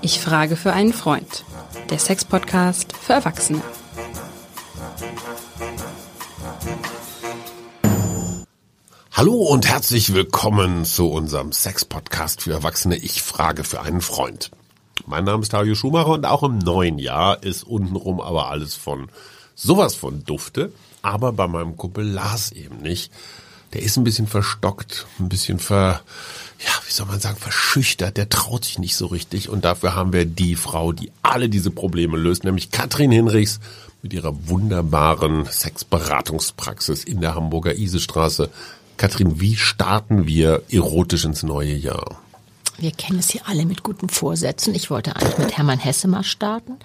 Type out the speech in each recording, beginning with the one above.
Ich frage für einen Freund. Der Sex-Podcast für Erwachsene. Hallo und herzlich willkommen zu unserem Sex-Podcast für Erwachsene. Ich frage für einen Freund. Mein Name ist Dario Schumacher und auch im neuen Jahr ist untenrum aber alles von sowas von Dufte. Aber bei meinem Kumpel Lars eben nicht. Der ist ein bisschen verstockt, ein bisschen ver, ja, wie soll man sagen, verschüchtert. Der traut sich nicht so richtig. Und dafür haben wir die Frau, die alle diese Probleme löst, nämlich Katrin Hinrichs mit ihrer wunderbaren Sexberatungspraxis in der Hamburger Isestraße. Katrin, wie starten wir erotisch ins neue Jahr? Wir kennen es hier alle mit guten Vorsätzen. Ich wollte eigentlich mit Hermann Hesse mal starten.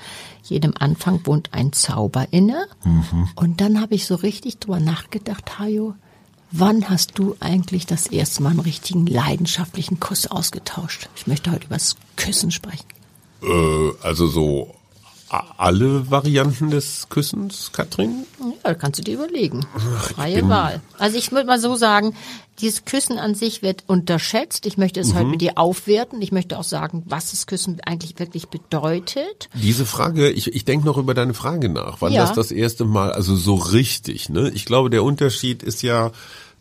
Jedem Anfang wohnt ein Zauber inne. Mhm. Und dann habe ich so richtig drüber nachgedacht, Hajo, wann hast du eigentlich das erste Mal einen richtigen leidenschaftlichen Kuss ausgetauscht? Ich möchte heute über das Küssen sprechen. Äh, also so alle Varianten des Küssens, Katrin? Ja, kannst du dir überlegen. Freie Wahl. Also ich würde mal so sagen, dieses Küssen an sich wird unterschätzt. Ich möchte es mhm. heute mit dir aufwerten. Ich möchte auch sagen, was das Küssen eigentlich wirklich bedeutet. Diese Frage, ich, ich denke noch über deine Frage nach. Wann ja. das das erste Mal, also so richtig, ne? Ich glaube, der Unterschied ist ja,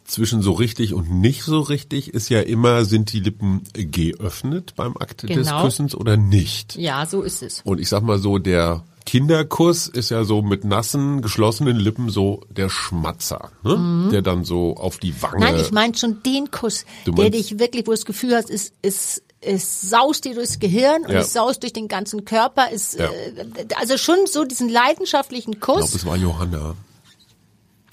zwischen so richtig und nicht so richtig ist ja immer, sind die Lippen geöffnet beim Akt genau. des Küssens oder nicht? Ja, so ist es. Und ich sag mal so, der Kinderkuss ist ja so mit nassen, geschlossenen Lippen so der Schmatzer, ne? Mhm. der dann so auf die Wange. Nein, ich meine schon den Kuss, der dich wirklich, wo du das Gefühl hast, ist, ist es saust dir durchs Gehirn und ja. es saust durch den ganzen Körper. Es, ja. äh, also schon so diesen leidenschaftlichen Kuss. Ich glaube, es war Johanna.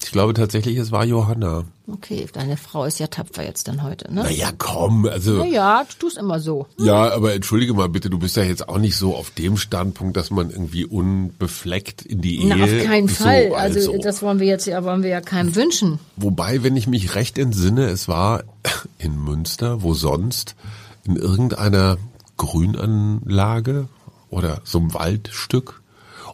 Ich glaube tatsächlich, es war Johanna. Okay, deine Frau ist ja tapfer jetzt dann heute, ne? Naja, komm, also. Naja, du tust immer so. Ja, aber entschuldige mal bitte, du bist ja jetzt auch nicht so auf dem Standpunkt, dass man irgendwie unbefleckt in die Ehe. Na, auf keinen so, Fall. Also, also, das wollen wir jetzt ja, wollen wir ja keinem wünschen. Wobei, wenn ich mich recht entsinne, es war in Münster, wo sonst, in irgendeiner Grünanlage oder so einem Waldstück.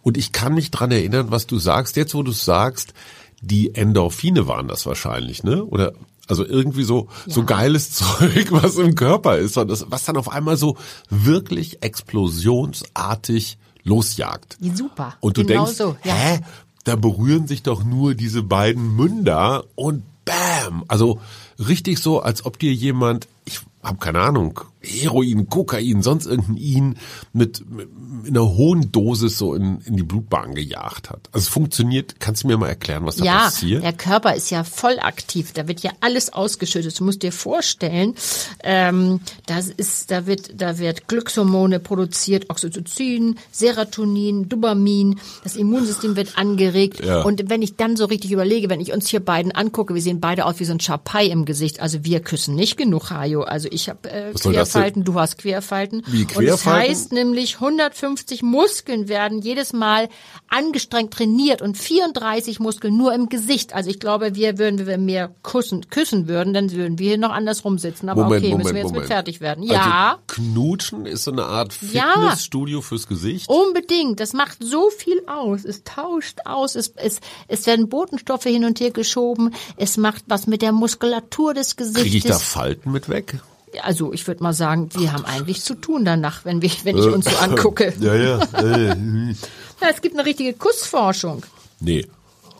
Und ich kann mich dran erinnern, was du sagst. Jetzt, wo du es sagst, die Endorphine waren das wahrscheinlich, ne? Oder also irgendwie so ja. so geiles Zeug, was im Körper ist, und das, was dann auf einmal so wirklich explosionsartig losjagt. Super. Und du genau denkst, so, ja. hä, da berühren sich doch nur diese beiden Münder und bam, also richtig so, als ob dir jemand, ich habe keine Ahnung, Heroin, Kokain, sonst irgendein In mit, mit in einer hohen Dosis so in, in die Blutbahn gejagt hat. Also es funktioniert, kannst du mir mal erklären, was da ja, passiert? Ja, der Körper ist ja voll aktiv, da wird ja alles ausgeschüttet. Du musst dir vorstellen, ähm, das ist, da wird, da wird Glückshormone produziert, Oxytocin, Serotonin, Dopamin, das Immunsystem wird angeregt. Ja. Und wenn ich dann so richtig überlege, wenn ich uns hier beiden angucke, wir sehen beide aus wie so ein Schapai im Gesicht, also wir küssen nicht genug, Hajo. Also ich habe äh, Querfalten, du hast Querfalten. Wie Querfalten? Und das heißt nämlich 150 Muskeln werden jedes Mal angestrengt trainiert und 34 Muskeln nur im Gesicht. Also ich glaube, wir würden, wenn wir mehr küssen, küssen würden, dann würden wir hier noch andersrum sitzen. Aber Moment, okay, Moment, müssen wir jetzt Moment. mit fertig werden. Also ja. Also knutschen ist so eine Art Fitnessstudio ja, fürs Gesicht. Unbedingt. Das macht so viel aus. Es tauscht aus. Es, es, es werden Botenstoffe hin und her geschoben. Es macht was mit der Muskulatur des Gesichtes. Kriege ich da Falten mit weg? Also ich würde mal sagen, wir haben eigentlich zu tun danach, wenn, wir, wenn ich uns so angucke. ja, ja. ja, es gibt eine richtige Kussforschung. Nee.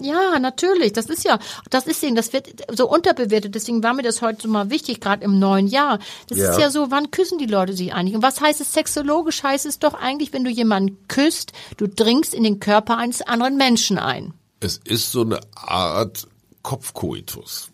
Ja, natürlich. Das ist ja, das ist eben, das wird so unterbewertet. Deswegen war mir das heute so mal wichtig, gerade im neuen Jahr. Das ja. ist ja so, wann küssen die Leute sich eigentlich? Und was heißt es sexologisch? Heißt es doch eigentlich, wenn du jemanden küsst, du dringst in den Körper eines anderen Menschen ein. Es ist so eine Art Kopfkoitus.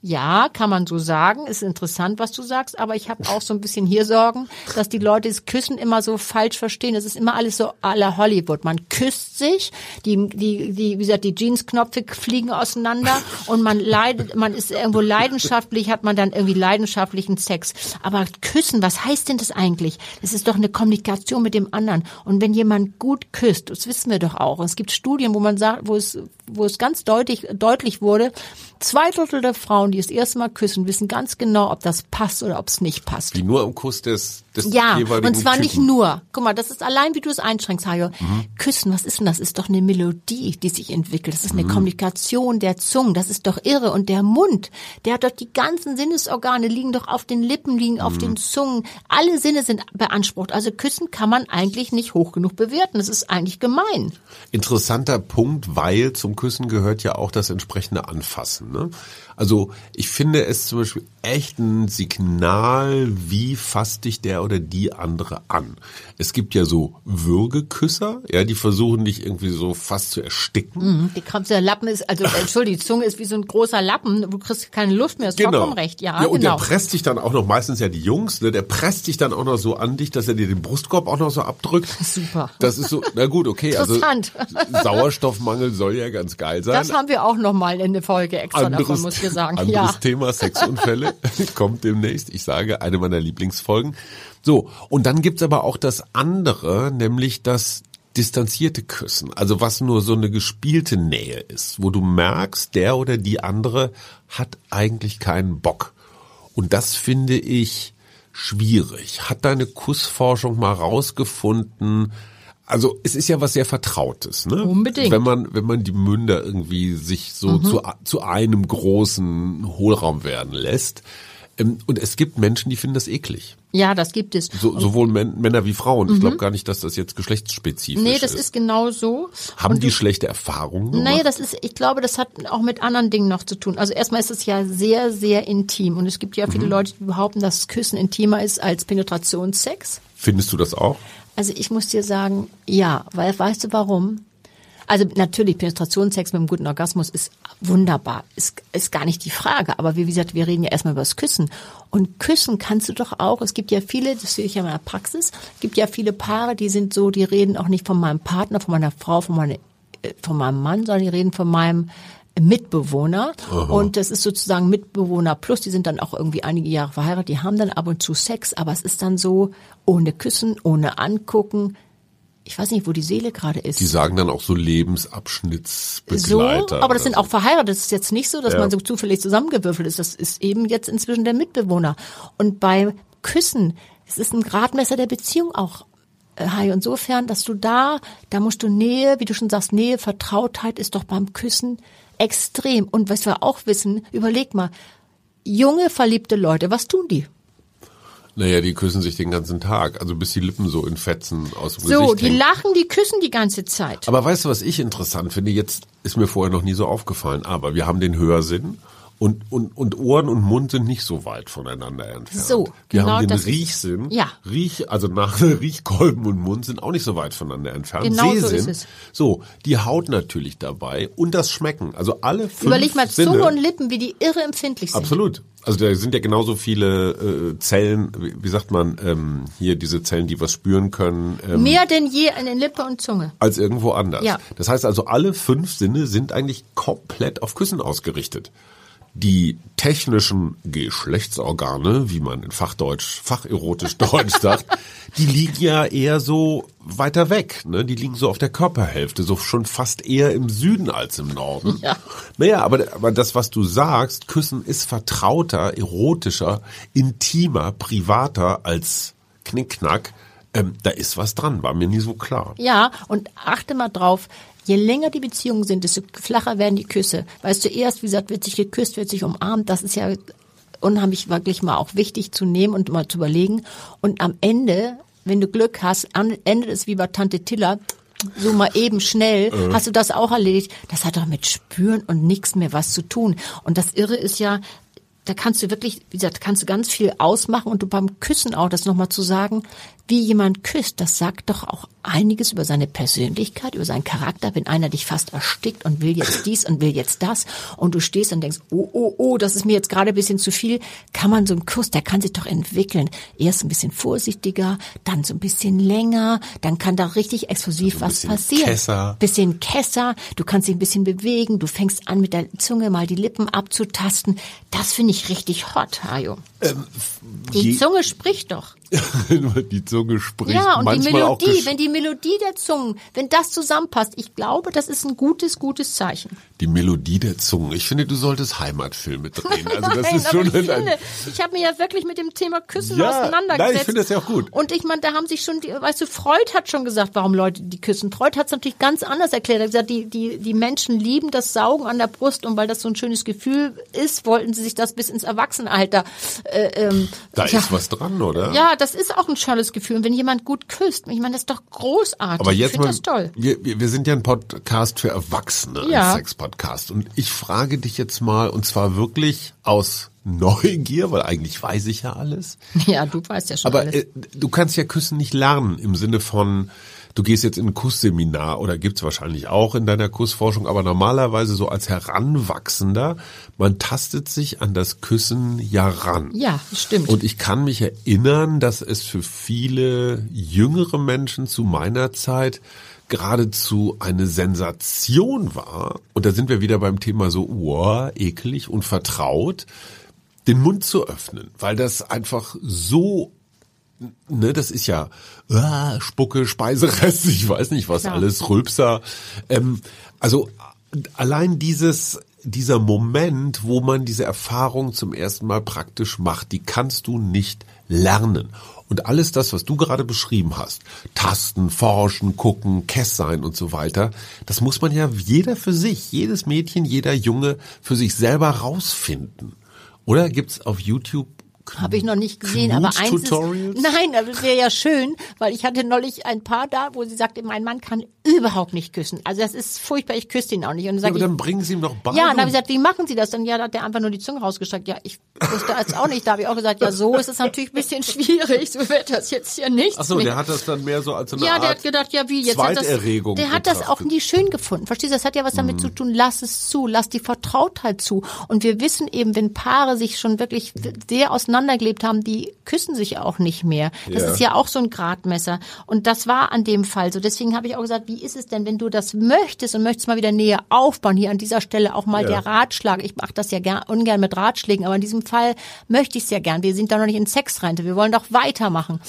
Ja, kann man so sagen. Ist interessant, was du sagst, aber ich habe auch so ein bisschen hier Sorgen, dass die Leute das Küssen immer so falsch verstehen. Es ist immer alles so la Hollywood. Man küsst sich, die, die, die, wie gesagt, die Jeansknöpfe fliegen auseinander und man leidet, man ist irgendwo leidenschaftlich, hat man dann irgendwie leidenschaftlichen Sex. Aber Küssen, was heißt denn das eigentlich? Das ist doch eine Kommunikation mit dem anderen. Und wenn jemand gut küsst, das wissen wir doch auch. Es gibt Studien, wo man sagt, wo es wo es ganz deutlich, deutlich wurde, zwei Drittel der Frauen, die das erste Mal küssen, wissen ganz genau, ob das passt oder ob es nicht passt. Wie nur am Kuss des, des Ja, jeweiligen und zwar nicht Typen. nur. Guck mal, das ist allein, wie du es einschränkst, Hajo. Küssen, was ist denn das? Ist doch eine Melodie, die sich entwickelt. Das ist eine Kommunikation der Zungen. Das ist doch irre. Und der Mund, der hat doch die ganzen Sinnesorgane, liegen doch auf den Lippen, liegen auf den Zungen. Alle Sinne sind beansprucht. Also Küssen kann man eigentlich nicht hoch genug bewerten. Das ist eigentlich gemein. Interessanter Punkt, weil zum Küssen gehört ja auch das entsprechende Anfassen. Ne? Also ich finde es zum Beispiel echt ein Signal, wie fasst dich der oder die andere an. Es gibt ja so Würgeküsser, ja, die versuchen dich irgendwie so fast zu ersticken. Die Kramps, der Lappen ist, also Entschuldigung, die Zunge ist wie so ein großer Lappen. Du kriegst keine Luft mehr. Ist vollkommen recht. Ja, und genau. der presst dich dann auch noch, meistens ja die Jungs, ne, der presst dich dann auch noch so an dich, dass er dir den Brustkorb auch noch so abdrückt. Super. Das ist so, na gut, okay. Interessant. Also Sauerstoffmangel soll ja ganz geil sein. Das haben wir auch noch mal in der Folge extra davon, muss ich sagen. anderes Ja. Thema, Sexunfälle, kommt demnächst. Ich sage, eine meiner Lieblingsfolgen. So, und dann gibt's aber auch das andere, nämlich das distanzierte Küssen. Also was nur so eine gespielte Nähe ist, wo du merkst, der oder die andere hat eigentlich keinen Bock. Und das finde ich schwierig. Hat deine Kussforschung mal rausgefunden, also es ist ja was sehr Vertrautes, ne? Unbedingt. Wenn man, wenn man die Münder irgendwie sich so Mhm. zu, zu einem großen Hohlraum werden lässt. Ähm, Und es gibt Menschen, die finden das eklig. Ja, das gibt es. So, sowohl Män- Männer wie Frauen. Ich glaube gar nicht, dass das jetzt geschlechtsspezifisch Mhm. nee, das ist. ist genau so. Haben Und die schlechte Erfahrungen gemacht? Naja, das ist, ich glaube, das hat auch mit anderen Dingen noch zu tun. Also erstmal ist es ja sehr, sehr intim. Und es gibt ja Mhm. viele Leute, die behaupten, dass Küssen intimer ist als Penetrationssex. Findest du das auch? Also ich muss dir sagen, ja, weil weißt du warum? Also natürlich Penetrationssex mit einem guten Orgasmus ist wunderbar, ist, ist gar nicht die Frage. Aber wie gesagt, wir reden ja erstmal über das Küssen. Und küssen kannst du doch auch. Es gibt ja viele, das sehe ich ja in meiner Praxis, es gibt ja viele Paare, die sind so, die reden auch nicht von meinem Partner, von meiner Frau, von, meine, äh, von meinem Mann, sondern die reden von meinem Mitbewohner. Und das ist sozusagen Mitbewohner plus, die sind dann auch irgendwie einige Jahre verheiratet, die haben dann ab und zu Sex, aber es ist dann so, ohne Küssen, ohne angucken. Ich weiß nicht, wo die Seele gerade ist. Die sagen dann auch so Lebensabschnittsbegleiter. So, aber das sind so. auch verheiratet. Das ist jetzt nicht so, dass Ja. man so zufällig zusammengewürfelt ist. Das ist eben jetzt inzwischen der Mitbewohner. Und bei Küssen, es ist ein Gradmesser der Beziehung auch. Hai, insofern, dass du da, da musst du Nähe, wie du schon sagst, Nähe, Vertrautheit ist doch beim Küssen extrem. Und was wir auch wissen, überleg mal, junge, verliebte Leute, was tun die? Naja, die küssen sich den ganzen Tag. Also bis die Lippen so in Fetzen aus dem So, Gesicht die hängen. lachen, die küssen die ganze Zeit. Aber weißt du, was ich interessant finde? Jetzt ist mir vorher noch nie so aufgefallen. Aber wir haben den Hörsinn und, und, und Ohren und Mund sind nicht so weit voneinander entfernt. So, wir genau haben den das ist- Riechsinn. ja. Riech, also nach Riechkolben und Mund sind auch nicht so weit voneinander entfernt. Genau so Sehsinn, ist es. So, die Haut natürlich dabei und das Schmecken. Also alle fünf Überleg mal, Sinne. Zunge und Lippen, wie die irre empfindlich sind. Absolut. Also da sind ja genauso viele äh, Zellen, wie, wie sagt man, ähm, hier diese Zellen, die was spüren können, ähm, Mehr denn je an den Lippe und Zunge. als irgendwo anders. Ja. Das heißt also, alle fünf Sinne sind eigentlich komplett auf Küssen ausgerichtet. Die technischen Geschlechtsorgane, wie man in Fachdeutsch, facherotisch Deutsch sagt, die liegen ja eher so weiter weg. Ne? Die liegen so auf der Körperhälfte, so schon fast eher im Süden als im Norden. Ja. Naja, aber, aber das, was du sagst, Küssen ist vertrauter, erotischer, intimer, privater als Knickknack. Ähm, da ist was dran, war mir nie so klar. Ja, und achte mal drauf, je länger die Beziehungen sind, desto flacher werden die Küsse. Weißt du, erst, wie gesagt, wird sich geküsst, wird sich umarmt, das ist ja unheimlich wirklich mal auch wichtig zu nehmen und mal zu überlegen. Und am Ende, wenn du Glück hast, am Ende ist wie bei Tante Tilla, so mal eben schnell, hast du das auch erledigt. Das hat doch mit Spüren und nichts mehr was zu tun. Und das Irre ist ja, da kannst du wirklich, wie gesagt, kannst du ganz viel ausmachen und du beim Küssen auch, das nochmal zu sagen, wie jemand küsst, das sagt doch auch einiges über seine Persönlichkeit, über seinen Charakter, wenn einer dich fast erstickt und will jetzt dies und will jetzt das und du stehst und denkst, oh, oh, oh, das ist mir jetzt gerade ein bisschen zu viel, kann man so einen Kuss, der kann sich doch entwickeln. Erst ein bisschen vorsichtiger, dann so ein bisschen länger, dann kann da richtig explosiv was bisschen passieren. Kesser. Bisschen Kesser, du kannst dich ein bisschen bewegen, du fängst an mit der Zunge mal die Lippen abzutasten. Das finde ich richtig hot, Hajo. Die je- Zunge spricht doch. Die Zunge spricht, Ja, und die manchmal auch Melodie, wenn die Melodie der Zungen, wenn das zusammenpasst, ich glaube, das ist ein gutes, gutes Zeichen. die Melodie der Zungen. Ich finde, du solltest Heimatfilme drehen. Also das Nein, ist aber schon ich, ein, finde, ich habe mich ja wirklich mit dem Thema Küssen Ja, auseinandergesetzt. nein, ich finde das ja auch gut. Und ich meine, da haben sich schon, die, weißt du, Freud hat schon gesagt, warum Leute die küssen. Freud hat es natürlich ganz anders erklärt. Er hat gesagt, die, die, die Menschen lieben das Saugen an der Brust und weil das so ein schönes Gefühl ist, wollten sie sich das bis ins Erwachsenenalter. Äh, ähm, da ja, ist was dran, oder? Ja, das ist auch ein schönes Gefühl. Und wenn jemand gut küsst, ich meine, das ist doch großartig. Aber ich jetzt finde mal, das toll. Wir, wir, sind ja ein Podcast für Erwachsene, Ja. ein Sex-Podcast. Und ich frage dich jetzt mal, und zwar wirklich aus Neugier, weil eigentlich weiß ich ja alles. Ja, du weißt ja schon Aber alles. äh, du kannst ja Küssen nicht lernen im Sinne von, du gehst jetzt in ein Kussseminar oder gibt's wahrscheinlich auch in deiner Kussforschung, aber normalerweise so als Heranwachsender, man tastet sich an das Küssen ja ran. Ja, stimmt. Und ich kann mich erinnern, dass es für viele jüngere Menschen zu meiner Zeit geradezu eine Sensation war. Und da sind wir wieder beim Thema so, wow, eklig und vertraut, den Mund zu öffnen, weil das einfach so ne, das ist ja ah, Spucke, Speiserest, ich weiß nicht was Klar. alles, Rülpser. Ähm, also allein dieses dieser Moment, wo man diese Erfahrung zum ersten Mal praktisch macht, die kannst du nicht lernen. Und alles das, was du gerade beschrieben hast, tasten, forschen, gucken, Kess sein und so weiter, das muss man ja jeder für sich, jedes Mädchen, jeder Junge für sich selber rausfinden. Oder gibt's auf YouTube Habe ich noch nicht gesehen, aber eins ist, nein, aber das wäre ja schön, weil ich hatte neulich ein Paar da, wo sie sagte, mein Mann kann überhaupt nicht küssen. Also das ist furchtbar, ich küsse ihn auch nicht. Und dann Ja, aber ich, dann bringen sie ihm doch bei. ja, und dann habe ich gesagt, wie machen Sie das? Dann ja, da hat der einfach nur die Zunge rausgestreckt. Ja, ich wusste als auch nicht. Da habe ich auch gesagt, ja, so ist es natürlich ein bisschen schwierig. So wird das jetzt hier nichts Ach so, der hat das dann mehr so als eine ja, Art der hat gedacht, ja wie, jetzt hat das, der hat das auch betrachtet. nie schön gefunden. Verstehst du, das hat ja was damit Mhm. zu tun, lass es zu, lass die Vertrautheit zu. Und wir wissen eben, wenn Paare sich schon wirklich sehr auseinandergelebt haben, die küssen sich auch nicht mehr. Das Ja. ist ja auch so ein Gradmesser. Und das war an dem Fall so. Deswegen habe ich auch gesagt, wie ist es denn, wenn du das möchtest und möchtest mal wieder näher aufbauen, hier an dieser Stelle auch mal Ja. der Ratschlag. Ich mache das ja gern, ungern mit Ratschlägen, aber in diesem Fall möchte ich es ja gern. Wir sind da noch nicht in Sexrente, wir wollen doch weitermachen.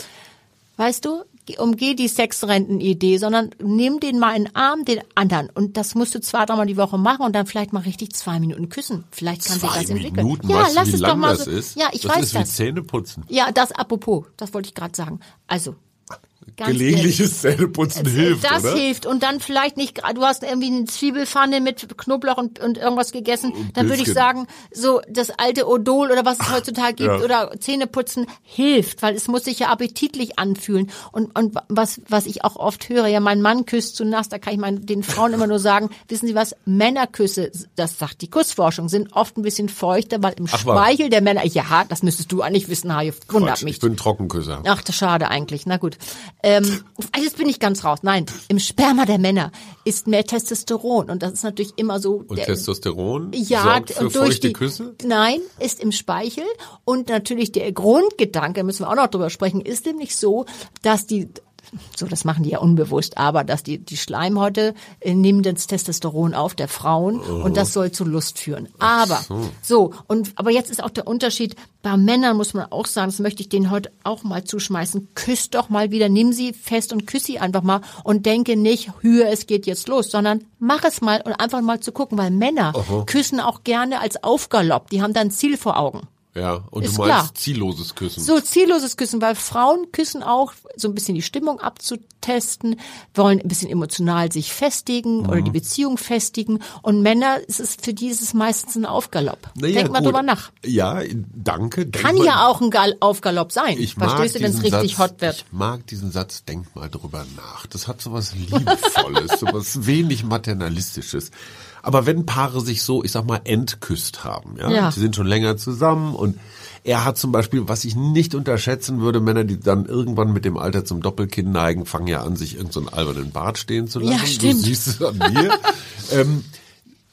Weißt du, umgeh die Sexrenten-Idee, sondern nimm den mal in den Arm, den anderen. Und das musst du zwei, dreimal die Woche machen und dann vielleicht mal richtig zwei Minuten küssen. Vielleicht kann sich das entwickeln. Minuten, ja, weißt lass wie es doch lang mal das so. ist? Ja, ich das weiß ist wie das. Zähneputzen. Ja, das apropos, das wollte ich gerade sagen. Also, ganz Gelegentliches Zähneputzen hilft, das oder? hilft. Und dann vielleicht nicht, du hast irgendwie eine Zwiebelpfanne mit Knoblauch und, und irgendwas gegessen. dann würde ich sagen, so das alte Odol oder was es heutzutage gibt ja. oder Zähneputzen hilft, weil es muss sich ja appetitlich anfühlen. Und, und was, was ich auch oft höre, ja, mein Mann küsst zu nass, da kann ich meinen, den Frauen immer nur sagen, wissen Sie was, Männerküsse, das sagt die Kussforschung, sind oft ein bisschen feuchter, weil im Ach? Speichel der Männer, ja, das müsstest du eigentlich wissen, Hajo, wundert Quatsch, mich. ich bin Trockenküsser. Ach, das schade eigentlich. Na gut. Ähm, jetzt bin ich ganz raus. Nein, im Sperma der Männer ist mehr Testosteron und das ist natürlich immer so. Und der, Testosteron ja, sorgt für durch die, Küsse? Nein, ist im Speichel und natürlich der Grundgedanke, müssen wir auch noch drüber sprechen, ist nämlich so, dass die so, das machen die ja unbewusst, aber dass die, die Schleimhäute äh, nehmen das Testosteron auf der Frauen und das soll zu Lust führen. Aber, so. und, aber jetzt ist auch der Unterschied, bei Männern muss man auch sagen, das möchte ich denen heute auch mal zuschmeißen, küss doch mal wieder, nimm sie fest und küss sie einfach mal und denke nicht, höher, es geht jetzt los, sondern mach es mal und einfach mal zu gucken, weil Männer küssen auch gerne als Aufgalopp, die haben dann ein Ziel vor Augen. Ja, und Ist du meinst klar. zielloses Küssen. So zielloses Küssen, weil Frauen küssen auch, so ein bisschen die Stimmung abzutesten, wollen ein bisschen emotional sich festigen oder Mhm. die Beziehung festigen. Und Männer, es ist für die ist es meistens ein Aufgalopp. Naja, Denk mal gut. drüber nach. Ja, danke. Kann mal, ja auch ein Gal Aufgalopp sein. Ich Verstehst du, wenn es richtig Satz, hot wird? Ich mag diesen Satz, denk mal drüber nach. Das hat so was Liebevolles, so was wenig Maternalistisches. Aber wenn Paare sich so, ich sag mal, entküsst haben, ja, Ja. die sind schon länger zusammen und er hat zum Beispiel, was ich nicht unterschätzen würde, Männer, die dann irgendwann mit dem Alter zum Doppelkinn neigen, fangen ja an, sich irgendeinen so einen albernen Bart stehen zu lassen. Ja, stimmt. Du siehst es an mir. ähm,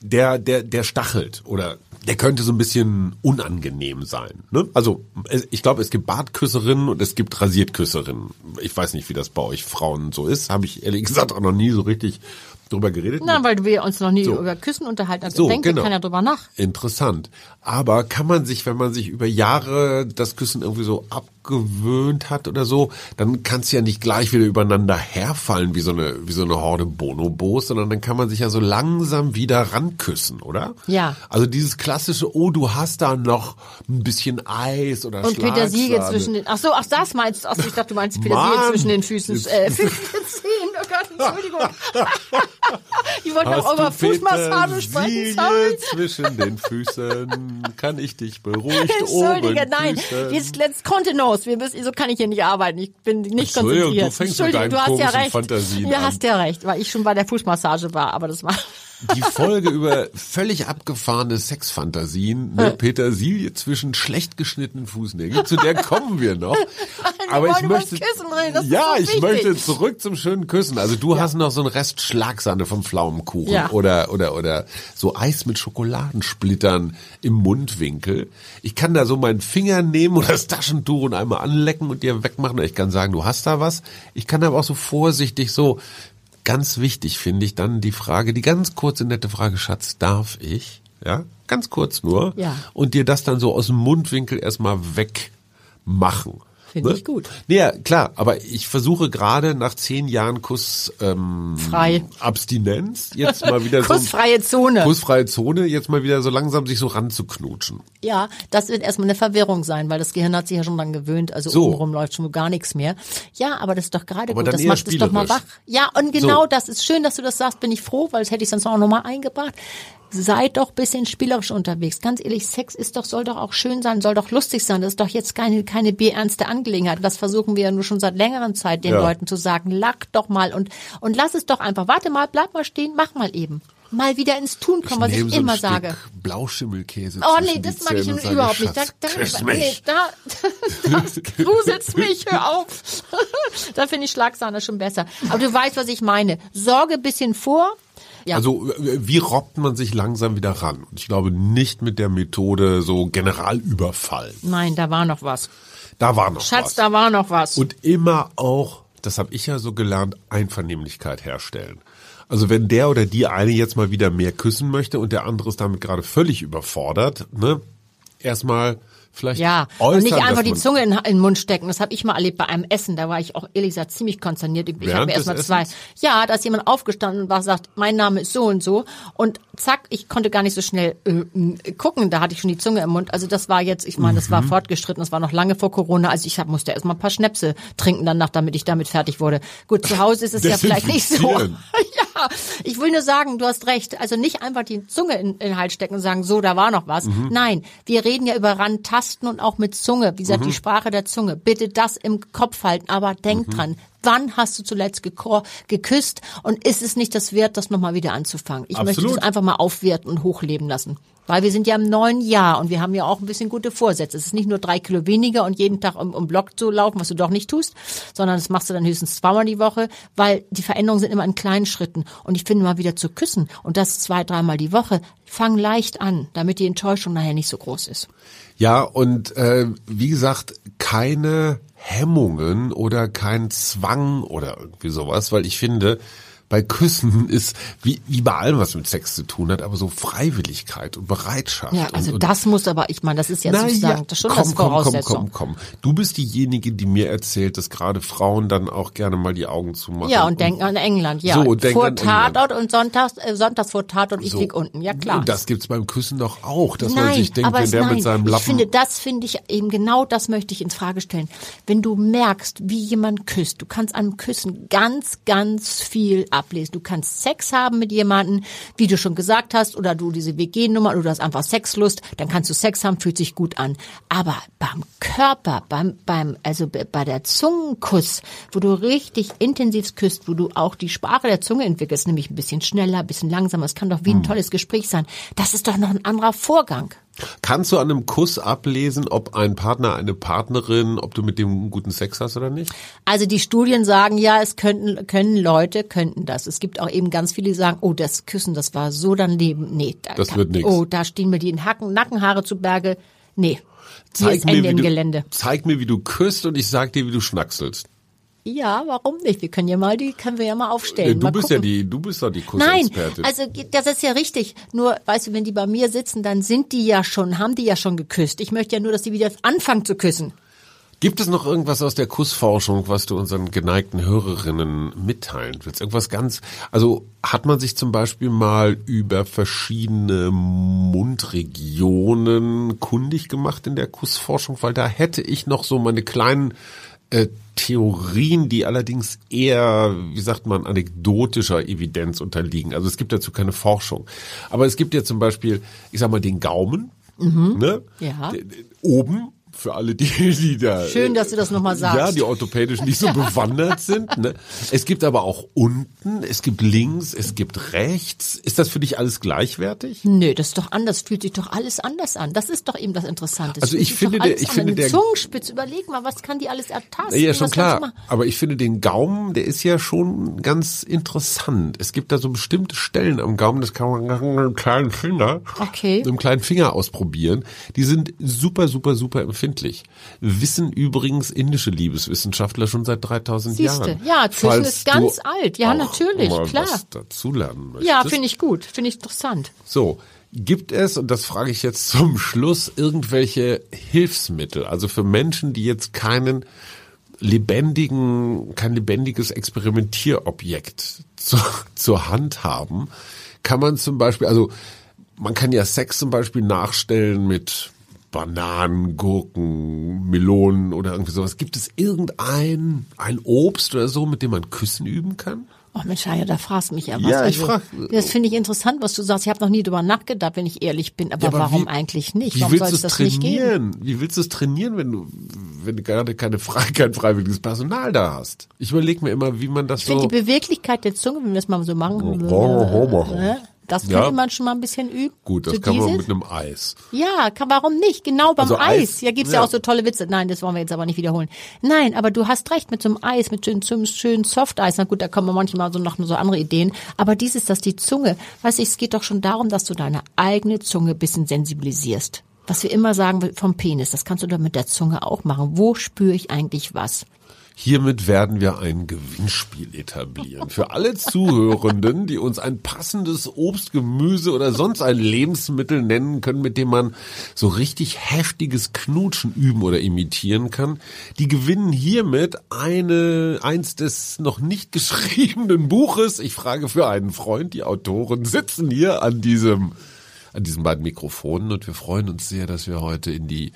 der, der, der stachelt oder der könnte so ein bisschen unangenehm sein. Ne? Also ich glaube, es gibt Bartküsserinnen und es gibt Rasiertküsserinnen. Ich weiß nicht, wie das bei euch Frauen so ist. Habe ich ehrlich gesagt auch noch nie so richtig drüber geredet? Na, weil wir uns noch nie So. über Küssen unterhalten. Also So, denkt genau. keiner drüber nach. Interessant. Aber kann man sich, wenn man sich über Jahre das Küssen irgendwie so abgewöhnt hat oder so, dann kann es ja nicht gleich wieder übereinander herfallen wie so eine, wie so eine Horde Bonobos, sondern dann kann man sich ja so langsam wieder ranküssen, oder? Ja. Also dieses klassische, oh, du hast da noch ein bisschen Eis oder Und Petersilie zwischen den, ach so, ach das meinst du, ach ich dachte, du meinst Petersilie zwischen den Füßen, äh, Füßen, Zehen, oh Gott, Entschuldigung. ich wollte noch über du Fußmassage sprechen, sorry. Zwischen den Füßen? Kann ich dich beruhigt Entschuldige, oben nein, jetzt let's Kontenance. Wir müssen, so kann ich hier nicht arbeiten. Ich bin nicht konzentriert. du fängst mit Entschuldige, deinen du hast ja recht. Fantasien an. hast ja recht, weil ich schon bei der Fußmassage war, aber das war Die Folge über völlig abgefahrene Sexfantasien, ne, Petersilie zwischen schlecht geschnittenen Fußnägeln, zu der kommen wir noch. Aber ich möchte, ist ja, ich wichtig. möchte zurück zum schönen Küssen. Also du hast noch so einen Rest Schlagsahne vom Pflaumenkuchen Ja. oder, oder, oder so Eis mit Schokoladensplittern im Mundwinkel. Ich kann da so meinen Finger nehmen oder das Taschentuch und einmal anlecken und dir wegmachen. Ich kann sagen, du hast da was. Ich kann aber auch so vorsichtig so, ganz wichtig finde ich dann die Frage, die ganz kurze nette Frage, Schatz, darf ich? Ja, ganz kurz nur. Ja. Und dir das dann so aus dem Mundwinkel erstmal wegmachen. Finde ich gut. Ja, klar, aber ich versuche gerade nach zehn Jahren Kuss ähm, Frei. Abstinenz jetzt mal wieder so Kussfreie Zone. Kussfreie Zone jetzt mal wieder so langsam sich so ranzuknutschen. Ja, das wird erstmal eine Verwirrung sein, weil das Gehirn hat sich ja schon dran gewöhnt. Also So. obenrum läuft schon gar nichts mehr. Ja, aber das ist doch gerade gut. Das macht es doch mal wach. Ja, und genau So. das ist schön, dass du das sagst. Bin ich froh, weil das hätte ich sonst auch nochmal eingebracht. Seid doch bisschen spielerisch unterwegs. Ganz ehrlich, Sex ist doch, soll doch auch schön sein, soll doch lustig sein. Das ist doch jetzt keine, keine bierernste Angelegenheit. Das versuchen wir ja nur schon seit längerem Zeit den Ja. Leuten zu sagen. Lack doch mal und, und lass es doch einfach. Warte mal, bleib mal stehen, mach mal eben. Mal wieder ins Tun kommen, was ich so immer Stück sage. Blauschimmelkäse. Oh nee, das mag ich überhaupt nicht. Da, da, nee, mich. da, das gruselt's mich, hör auf. da finde ich Schlagsahne schon besser. Aber du weißt, was ich meine. Sorge ein bisschen vor. Ja. Also wie robbt man sich langsam wieder ran? Und ich glaube nicht mit der Methode so Generalüberfall. Nein, da war noch was. Da war noch Schatz, was. da war noch was. Und immer auch, das habe ich ja so gelernt, Einvernehmlichkeit herstellen. Also wenn der oder die eine jetzt mal wieder mehr küssen möchte und der andere ist damit gerade völlig überfordert, ne? Erstmal vielleicht Ja, und nicht einfach die Zunge in, in den Mund stecken. Das habe ich mal erlebt bei einem Essen. Da war ich auch ehrlich gesagt ziemlich konsterniert. Ich habe erst des mal zwei. Ja, da ist jemand aufgestanden und war sagt, mein Name ist so und so. Und zack, ich konnte gar nicht so schnell äh, gucken. Da hatte ich schon die Zunge im Mund. Also das war jetzt, ich meine, das Mhm. war fortgeschritten. Das war noch lange vor Corona. Also ich hab, musste erst mal ein paar Schnäpse trinken danach, damit ich damit fertig wurde. Gut, zu Hause ist es ja vielleicht nicht so. Ja, ich will nur sagen, du hast recht. Also nicht einfach die Zunge in, in den Hals stecken und sagen, so, da war noch was. Mhm. Nein, wir reden ja über Rantasten und auch mit Zunge. Wie Mhm. gesagt, die Sprache der Zunge. Bitte das im Kopf halten. Aber denk Mhm. dran, wann hast du zuletzt geküsst? Und ist es nicht das wert, das nochmal wieder anzufangen? Ich möchte Absolut. das einfach mal aufwerten und hochleben lassen. Weil wir sind ja im neuen Jahr und wir haben ja auch ein bisschen gute Vorsätze. Es ist nicht nur drei Kilo weniger und jeden Tag um, um Block zu laufen, was du doch nicht tust, sondern das machst du dann höchstens zweimal die Woche, weil die Veränderungen sind immer in kleinen Schritten. Und ich finde mal wieder zu küssen und das zwei, dreimal die Woche, fang leicht an, damit die Enttäuschung nachher nicht so groß ist. Ja, und äh, wie gesagt, keine Hemmungen oder kein Zwang oder irgendwie sowas, weil ich finde, bei Küssen ist, wie, wie bei allem, was mit Sex zu tun hat, aber so Freiwilligkeit und Bereitschaft. Ja, also und, und das muss aber, ich meine, das ist ja Na sozusagen ja, das schon komm, das komm, komm, Voraussetzung. komm, komm. Du bist diejenige, die mir erzählt, dass gerade Frauen dann auch gerne mal die Augen zumachen. Ja, und denken an England, ja. So, denk vor an England. Tatort und sonntags, äh, sonntags vor Tatort, ich So. lieg unten, ja klar. Und das gibt's beim Küssen doch auch, dass nein, man sich denkt, wenn der nein, mit seinem ich Lappen finde, das finde ich eben genau das möchte ich in Frage stellen. Wenn du merkst, wie jemand küsst, du kannst an Küssen ganz, ganz viel ablesen. Du kannst Sex haben mit jemandem, wie du schon gesagt hast, oder du diese WG-Nummer, oder du hast einfach Sexlust, dann kannst du Sex haben, fühlt sich gut an. Aber beim Körper, beim, beim, also be- bei der Zungenkuss, wo du richtig intensiv küsst, wo du auch die Sprache der Zunge entwickelst, nämlich ein bisschen schneller, ein bisschen langsamer, es kann doch wie ein tolles Gespräch sein. Das ist doch noch ein anderer Vorgang. Kannst du an einem Kuss ablesen, ob ein Partner, eine Partnerin, ob du mit dem guten Sex hast oder nicht? Also die Studien sagen ja, es könnten, können Leute, könnten das. Es gibt auch eben ganz viele, die sagen, oh, das Küssen, das war so dann Leben. Nee, da Das wird nix. Oh, da stehen mir die Hacken, Nackenhaare zu Berge. Nee. Hier Zeig ist mir, Ende wie im du, Gelände. zeig mir, wie du küsst und ich sag dir, wie du schnackselst. Ja, warum nicht? Wir können ja mal, die können wir ja mal aufstellen. Du mal bist ja gucken. die, du bist doch die Nein, Kussexpertin. also das ist ja richtig. Nur, weißt du, wenn die bei mir sitzen, dann sind die ja schon, haben die ja schon geküsst. Ich möchte ja nur, dass die wieder anfangen zu küssen. Gibt es noch irgendwas aus der Kussforschung, was du unseren geneigten Hörerinnen mitteilen willst? Irgendwas ganz, also hat man sich zum Beispiel mal über verschiedene Mundregionen kundig gemacht in der Kussforschung? Weil da hätte ich noch so meine kleinen äh, Theorien, die allerdings eher, wie sagt man, anekdotischer Evidenz unterliegen. Also es gibt dazu keine Forschung. Aber es gibt ja zum Beispiel, ich sag mal, den Gaumen, ne? Ja. Oben für alle, die, die da. Schön, dass du das nochmal sagst. Ja, die orthopädisch nicht so bewandert sind. Ne? Es gibt aber auch unten, es gibt links, es gibt rechts. Ist das für dich alles gleichwertig? Nö, das ist doch anders, fühlt sich doch alles anders an. Das ist doch eben das Interessante. Es Also ich finde, der- ich an. finde, Eine der- Zungenspitze, überleg mal, was kann die alles ertasten? Ja, schon klar. Aber ich finde den Gaumen, der ist ja schon ganz interessant. Es gibt da so bestimmte Stellen am Gaumen, das kann man mit einem kleinen Finger, Okay. mit einem kleinen Finger ausprobieren. Die sind super, super, super empfindlich. Wissen übrigens indische Liebeswissenschaftler schon seit 3000 Siehste. Jahren. Ja, Falls ist ganz alt. Ja, natürlich, klar. Was dazulernen möchtest. Ja, finde ich gut, finde ich interessant. So, gibt es, und das frage ich jetzt zum Schluss, irgendwelche Hilfsmittel, also für Menschen, die jetzt keinen lebendigen, kein lebendiges Experimentierobjekt zu, zur Hand haben, kann man zum Beispiel, also man kann ja Sex zum Beispiel nachstellen mit Bananen, Gurken, Melonen oder irgendwie sowas. Gibt es irgendein ein Obst oder so, mit dem man Küssen üben kann? Oh Mensch, ja, da fragst mich ja was. Ja, ich also, frag- Das finde ich interessant, was du sagst. Ich habe noch nie drüber nachgedacht, wenn ich ehrlich bin. Aber, Ja, aber warum wie- eigentlich nicht? Wie Warum willst soll du es das nicht geben? trainieren? Wie willst du es trainieren, wenn du, wenn du gerade keine frei, kein freiwilliges Personal da hast? Ich überlege mir immer, wie man das Ich finde so. die Beweglichkeit der Zunge, wenn wir das mal so machen, Ja. Das könnte Ja. man schon mal ein bisschen üben. Gut, das So kann man dieses. mit einem Eis. Ja, kann, warum nicht? Genau beim Also Eis. Eis, Ja, gibt's ja. ja. auch so tolle Witze. Nein, das wollen wir jetzt aber nicht wiederholen. Nein, aber du hast recht mit so einem Eis, mit so einem schönen, schönen Soft-Eis. Na gut, da kommen manchmal so noch so andere Ideen. Aber dieses, dass die Zunge, weißt du, es geht doch schon darum, dass du deine eigene Zunge ein bisschen sensibilisierst. Was wir immer sagen vom Penis, das kannst du doch mit der Zunge auch machen. Wo spüre ich eigentlich was? Hiermit werden wir ein Gewinnspiel etablieren. Für alle Zuhörenden, die uns ein passendes Obst, Gemüse oder sonst ein Lebensmittel nennen können, mit dem man so richtig heftiges Knutschen üben oder imitieren kann, die gewinnen hiermit eine, eins des noch nicht geschriebenen Buches. Ich frage für einen Freund. Die Autoren sitzen hier an diesem an diesen beiden Mikrofonen und wir freuen uns sehr, dass wir heute in die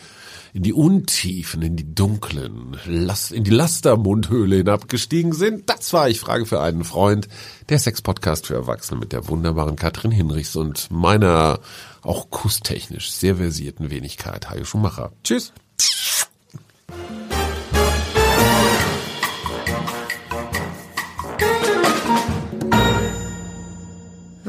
in die Untiefen, in die dunklen, Last, in die Lastermundhöhle hinabgestiegen sind. Das war ich frage für einen Freund, der Sex-Podcast für Erwachsene mit der wunderbaren Katrin Hinrichs und meiner auch kusstechnisch sehr versierten Wenigkeit Hajo Schumacher. Tschüss.